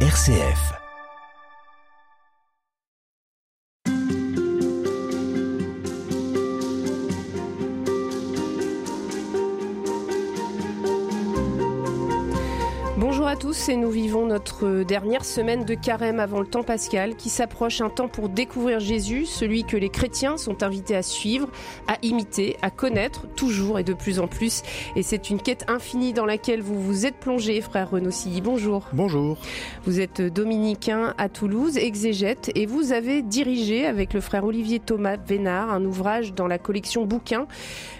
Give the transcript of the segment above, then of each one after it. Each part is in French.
RCF. Tous et nous vivons notre dernière semaine de carême avant le temps pascal qui s'approche un temps pour découvrir Jésus, celui que les chrétiens sont invités à suivre, à imiter, à connaître toujours et de plus en plus. Et c'est une quête infinie dans laquelle vous vous êtes plongé, frère Renaud Silly. Bonjour. Bonjour. Vous êtes dominicain à Toulouse, exégète, et vous avez dirigé avec le frère Olivier Thomas Vénard un ouvrage dans la collection bouquins,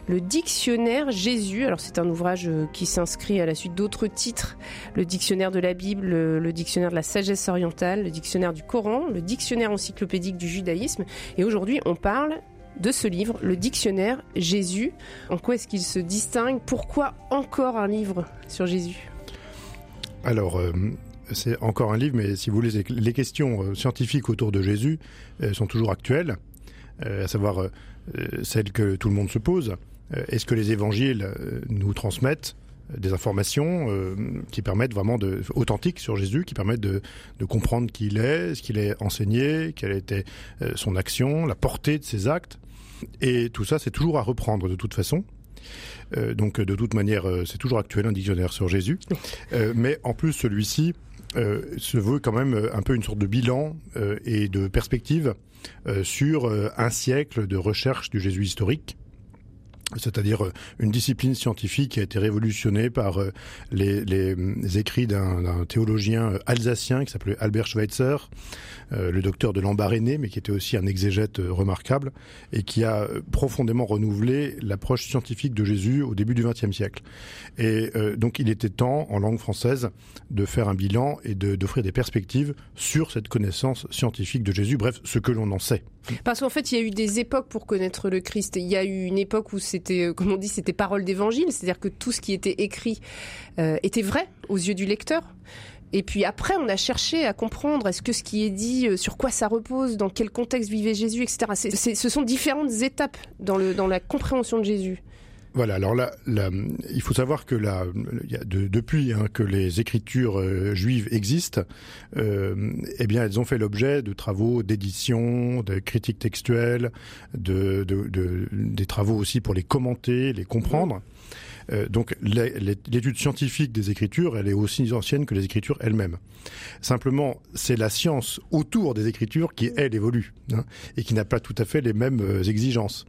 le Dictionnaire Jésus. Alors c'est un ouvrage qui s'inscrit à la suite d'autres titres le dictionnaire de la Bible, le, dictionnaire de la sagesse orientale, le dictionnaire du Coran, le dictionnaire encyclopédique du judaïsme. Et aujourd'hui, on parle de ce livre, le dictionnaire Jésus. En quoi est-ce qu'il se distingue? Pourquoi encore un livre sur Jésus? Alors, euh, c'est encore un livre, mais si vous voulez, les questions euh, scientifiques autour de Jésus euh, sont toujours actuelles, à savoir celles que tout le monde se pose. Est-ce que les évangiles nous transmettent? Des informations euh, qui permettent vraiment de authentiques sur Jésus, qui permettent de, de comprendre qui il est, ce qu'il est enseigné, quelle était euh, son action, la portée de ses actes. Et tout ça, c'est toujours à reprendre de toute façon. Euh, donc de toute manière, c'est toujours actuel un dictionnaire sur Jésus. mais en plus, celui-ci se veut quand même un peu une sorte de bilan et de perspective sur un siècle de recherche du Jésus historique c'est-à-dire euh, une discipline scientifique qui a été révolutionnée par euh, les, écrits d'un théologien euh, alsacien qui s'appelait Albert Schweitzer, le docteur de l'embarrainé, mais qui était aussi un exégète remarquable, et qui a profondément renouvelé l'approche scientifique de Jésus au début du XXe siècle. Et donc il était temps, en langue française, de faire un bilan et d'offrir des perspectives sur cette connaissance scientifique de Jésus, bref, ce que l'on en sait. Parce qu'en fait, il y a eu des époques pour connaître le Christ. Il y a eu une époque où c'était, euh, comme on dit, c'était parole d'évangile, c'est-à-dire que tout ce qui était écrit euh, était vrai aux yeux du lecteur. Et puis après, on a cherché à comprendre est-ce que ce qui est dit, euh, sur quoi ça repose, dans quel contexte vivait Jésus, etc. Ce sont différentes étapes dans, le, dans la compréhension de Jésus. Voilà, alors là, il faut savoir que là, de, depuis hein, que les écritures euh, juives existent, euh, eh bien, elles ont fait l'objet de travaux d'édition, de critiques textuelles, de, de, de, des travaux aussi pour les commenter, les comprendre. Euh, donc l'étude scientifique des écritures, elle est aussi ancienne que les écritures elles-mêmes. Simplement, c'est la science autour des écritures qui, elle, évolue hein, et qui n'a pas tout à fait les mêmes euh, exigences.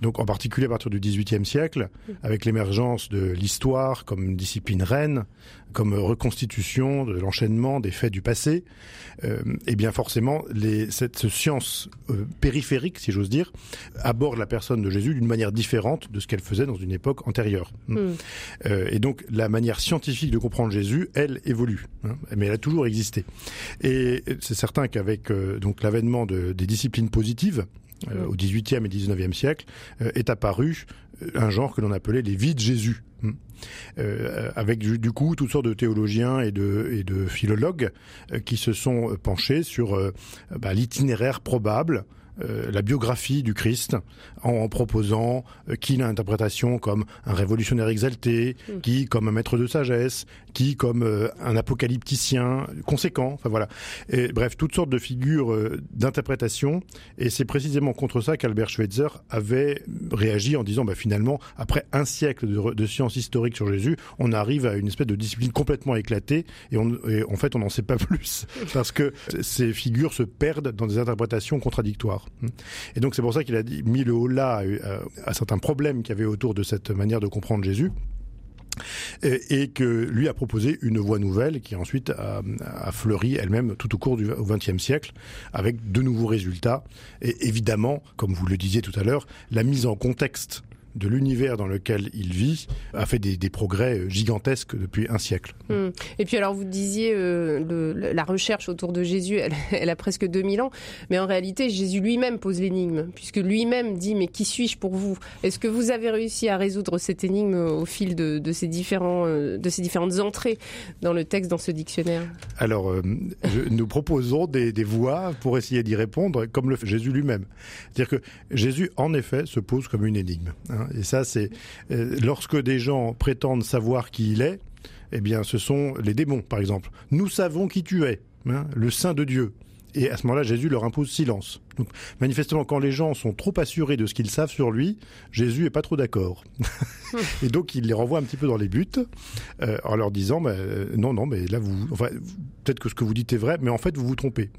Donc en particulier à partir du XVIIIe siècle, avec l'émergence de l'histoire comme discipline reine, comme reconstitution de l'enchaînement des faits du passé, euh, et bien forcément, les, cette science euh, périphérique, si j'ose dire, aborde la personne de Jésus d'une manière différente de ce qu'elle faisait dans une époque antérieure. Mm. Euh, et donc la manière scientifique de comprendre Jésus, elle évolue, hein, mais elle a toujours existé. Et c'est certain qu'avec donc l'avènement de, des disciplines positives, euh, au XVIIIe et XIXe siècle, euh, est apparu euh, un genre que l'on appelait les vies de Jésus. Hmm. Euh, avec du, du, coup toutes sortes de théologiens et de, et de philologues qui se sont penchés sur bah, l'itinéraire probable euh, la biographie du Christ en, en proposant euh, qui l'interprétation comme un révolutionnaire exalté, mm. qui comme un maître de sagesse, qui comme euh, un apocalypticien conséquent. Enfin voilà. Et, bref, toutes sortes de figures euh, d'interprétation. Et c'est précisément contre ça qu'Albert Schweitzer avait réagi en disant bah, finalement, après un siècle de, de sciences historiques sur Jésus, on arrive à une espèce de discipline complètement éclatée et, en fait on n'en sait pas plus parce que ces figures se perdent dans des interprétations contradictoires. Et donc c'est pour ça qu'il a mis le haut là à, euh, à certains problèmes qu'il y avait autour de cette manière de comprendre Jésus et, que lui a proposé une voie nouvelle qui ensuite a, a fleuri elle-même tout au cours du XXe siècle avec de nouveaux résultats. Et évidemment, comme vous le disiez tout à l'heure, la mise en contexte de l'univers dans lequel il vit a fait des, des progrès gigantesques depuis un siècle. Mmh. Et puis alors vous disiez euh, le, la recherche autour de Jésus, elle, elle, a presque 2000 ans, mais en réalité Jésus lui-même pose l'énigme, puisque lui-même dit mais qui suis-je pour vous? Est-ce que vous avez réussi à résoudre cette énigme au fil de, de, ces, différents, euh, de ces différentes entrées dans le texte, dans ce dictionnaire? Alors euh, je, nous proposons des, des voies pour essayer d'y répondre, comme le fait Jésus lui-même. C'est-à-dire que Jésus en effet se pose comme une énigme. Hein. Et ça, c'est euh, lorsque des gens prétendent savoir qui il est, eh bien, ce sont les démons, par exemple. Nous savons qui tu es. hein, le Saint de Dieu. Et à ce moment-là, Jésus leur impose silence. Donc, manifestement, quand les gens sont trop assurés de ce qu'ils savent sur lui, Jésus est pas trop d'accord. et donc, il les renvoie un petit peu dans les buts, euh, en leur disant, bah, euh, non, non, mais là, vous, enfin, peut-être que ce que vous dites est vrai, mais en fait, vous vous trompez.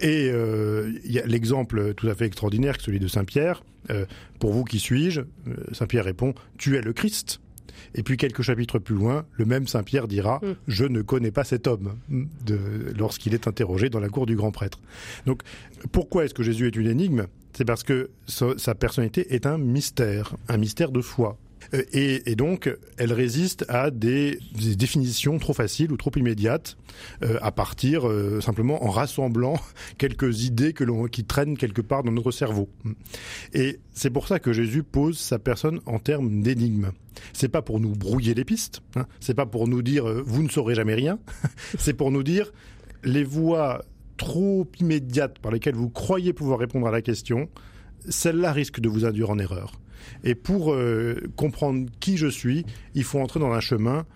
Et euh, il y a l'exemple tout à fait extraordinaire, celui de Saint Pierre. Pour vous, qui suis-je Saint Pierre répond, tu es le Christ. Et puis quelques chapitres plus loin, le même Saint Pierre dira mm. Je ne connais pas cet homme lorsqu'il est interrogé dans la cour du grand prêtre. Donc pourquoi est-ce que Jésus est une énigme? C'est parce que sa personnalité est un mystère, un mystère de foi. Euh, et, donc, elle résiste à des, définitions trop faciles ou trop immédiates, euh, à partir euh, simplement en rassemblant quelques idées que qui traînent quelque part dans notre cerveau. Et c'est pour ça que Jésus pose sa personne en termes d'énigme. C'est pas pour nous brouiller les pistes, hein, c'est pas pour nous dire vous ne saurez jamais rien, c'est pour nous dire les voies trop immédiates par lesquelles vous croyez pouvoir répondre à la question, celles-là risquent de vous induire en erreur. Et pour euh, comprendre qui je suis, il faut entrer dans un chemin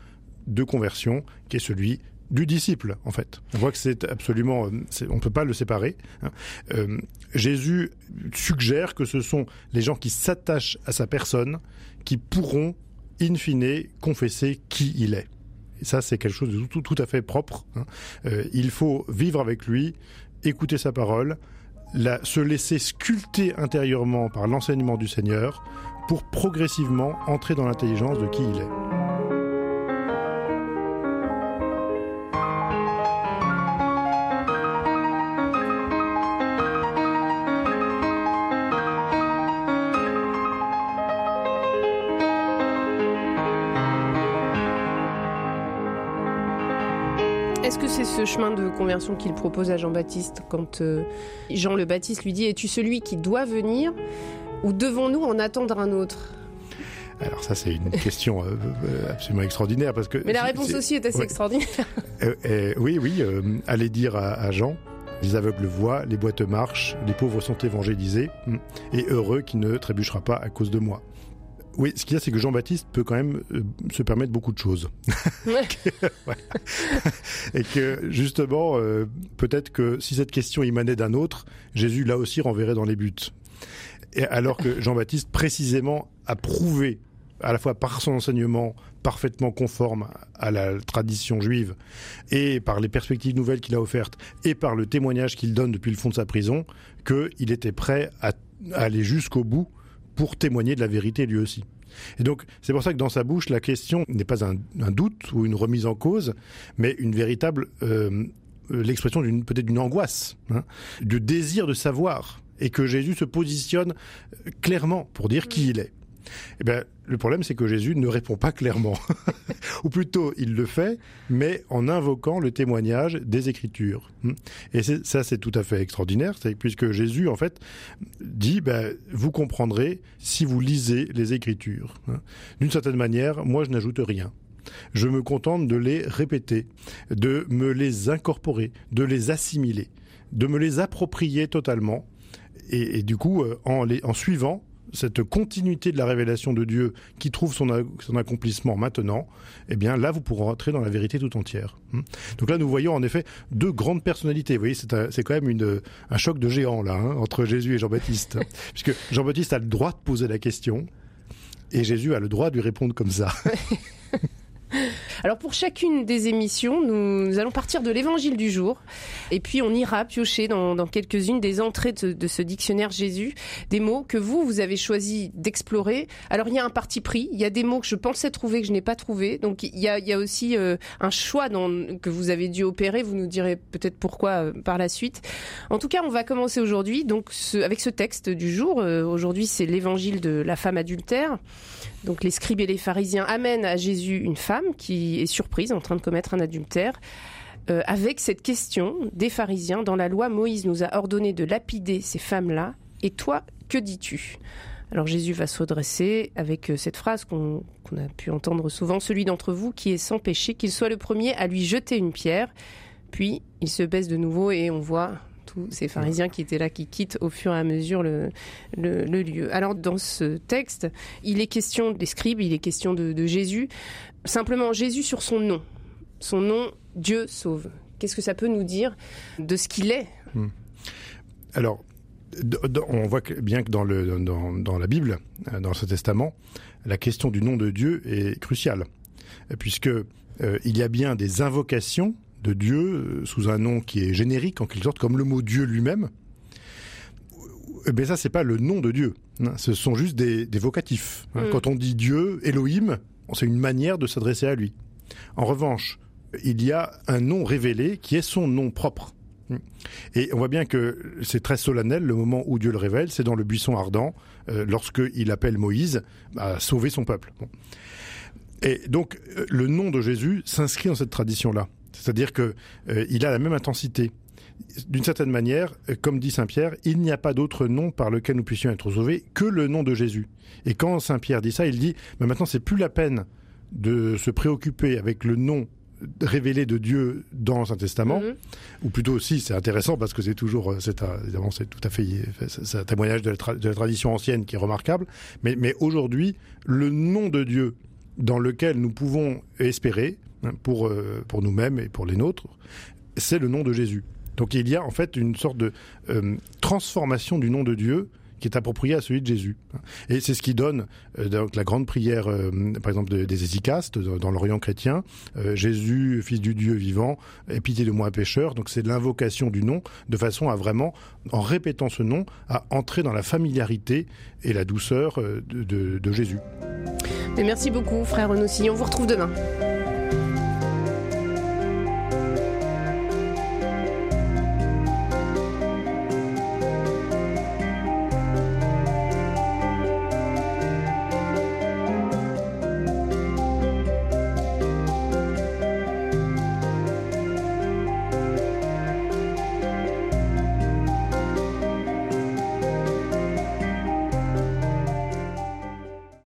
de conversion qui est celui du disciple, en fait. On voit que c'est absolument, on ne peut pas le séparer. Hein. Euh, Jésus suggère que ce sont les gens qui s'attachent à sa personne qui pourront, in fine, confesser qui il est. Et ça, c'est quelque chose de tout, à fait propre. Hein. Euh, il faut vivre avec lui, écouter sa parole, se laisser sculpter intérieurement par l'enseignement du Seigneur pour progressivement entrer dans l'intelligence de qui il est. Est-ce que c'est ce chemin de conversion qu'il propose à Jean-Baptiste quand euh, Jean le Baptiste lui dit Es-tu celui qui doit venir ou devons-nous en attendre un autre? Alors ça c'est une question euh, euh, absolument extraordinaire parce que mais la réponse aussi est assez extraordinaire. oui oui, allez dire à, Jean les aveugles voient, les boîtes marchent, les pauvres sont évangélisés, hmm, et heureux qui ne trébuchera pas à cause de moi. Oui, ce qu'il y a, c'est que Jean-Baptiste peut quand même euh, se permettre beaucoup de choses. Et que justement, euh, peut-être que si cette question émanait d'un autre, Jésus là aussi renverrait dans les buts. Et alors que Jean-Baptiste précisément a prouvé, à la fois par son enseignement parfaitement conforme à la tradition juive, et par les perspectives nouvelles qu'il a offertes, et par le témoignage qu'il donne depuis le fond de sa prison, qu'il était prêt à aller jusqu'au bout pour témoigner de la vérité lui aussi. Et donc, c'est pour ça que dans sa bouche, la question n'est pas un, doute ou une remise en cause, mais une véritable euh, l'expression d'une peut-être d'une angoisse, hein, du désir de savoir, et que Jésus se positionne clairement pour dire qui il est. Eh bien, le problème, c'est que Jésus ne répond pas clairement. Ou plutôt, il le fait, mais en invoquant le témoignage des Écritures. Hmm. Et ça, c'est tout à fait extraordinaire, puisque Jésus, en fait, dit, ben, vous comprendrez si vous lisez les Écritures. Hein. D'une certaine manière, moi, je n'ajoute rien. Je me contente de les répéter, de me les incorporer, de les assimiler, de me les approprier totalement. Et, du coup, euh, en, les, en suivant cette continuité de la révélation de Dieu qui trouve son, accomplissement maintenant, eh bien là, vous pourrez rentrer dans la vérité tout entière. Hmm. Donc là, nous voyons en effet deux grandes personnalités. Vous voyez, c'est quand même une, un choc de géant là, hein, entre Jésus et Jean-Baptiste. Puisque Jean-Baptiste a le droit de poser la question et Jésus a le droit de lui répondre comme ça. Alors pour chacune des émissions, nous, allons partir de l'évangile du jour et puis on ira piocher dans, quelques-unes des entrées de, ce dictionnaire Jésus, des mots que vous, vous avez choisi d'explorer. Alors il y a un parti pris, il y a des mots que je pensais trouver que je n'ai pas trouvé, donc il y a, aussi euh, un choix que vous avez dû opérer, vous nous direz peut-être pourquoi euh, par la suite. En tout cas, on va commencer aujourd'hui donc avec ce texte du jour. Euh, aujourd'hui, c'est l'évangile de la femme adultère. Donc les scribes et les pharisiens amènent à Jésus une femme qui est surprise en train de commettre un adultère. Euh, avec cette question des pharisiens, dans la loi, Moïse nous a ordonné de lapider ces femmes-là. Et toi, que dis-tu? Alors Jésus va se redresser avec euh, cette phrase qu'on a pu entendre souvent, celui d'entre vous qui est sans péché, qu'il soit le premier à lui jeter une pierre. Puis il se baisse de nouveau et on voit tous ces pharisiens qui étaient là, qui quittent au fur et à mesure le, lieu. Alors dans ce texte, il est question des scribes, il est question de, Jésus. Simplement Jésus sur son nom. Son nom, Dieu sauve. Qu'est-ce que ça peut nous dire de ce qu'il est? Hmm. Alors, on voit bien que dans, le, dans, la Bible, euh, dans ce testament, la question du nom de Dieu est cruciale, puisque euh, il y a bien des invocations de Dieu euh, sous un nom qui est générique en quelque sorte, comme le mot Dieu lui-même. Mais ça, c'est pas le nom de Dieu. Hein. Ce sont juste des, vocatifs. Hein. Mm. Quand on dit Dieu, Elohim, c'est une manière de s'adresser à lui. En revanche, il y a un nom révélé qui est son nom propre. Et on voit bien que c'est très solennel le moment où Dieu le révèle, c'est dans le buisson ardent, euh, lorsqu'il appelle Moïse à sauver son peuple. Et donc euh, le nom de Jésus s'inscrit dans cette tradition-là. C'est-à-dire qu'il euh, a la même intensité. D'une certaine manière, comme dit Saint Pierre, il n'y a pas d'autre nom par lequel nous puissions être sauvés que le nom de Jésus. Et quand Saint Pierre dit ça, il dit mais maintenant c'est plus la peine de se préoccuper avec le nom révélé de Dieu dans l'Ancien Testament, mhm. ou plutôt aussi, c'est intéressant parce que c'est toujours, euh, c'est évidemment, c'est tout à fait, c'est un témoignage de la, tradition ancienne qui est remarquable, mais, mais aujourd'hui, le nom de Dieu dans lequel nous pouvons espérer, pour, euh, pour nous-mêmes et pour les nôtres, c'est le nom de Jésus. Donc il y a en fait une sorte de euh, transformation du nom de Dieu qui est approprié à celui de Jésus. Et c'est ce qui donne euh, donc la grande prière, par exemple, des Hésicastes dans, l'Orient chrétien. Jésus, fils du Dieu vivant, aie pitié de moi pécheur. Donc c'est l'invocation du nom de façon à vraiment, en répétant ce nom, à entrer dans la familiarité et la douceur de, Jésus. merci beaucoup, frère Renaud On vous retrouve demain.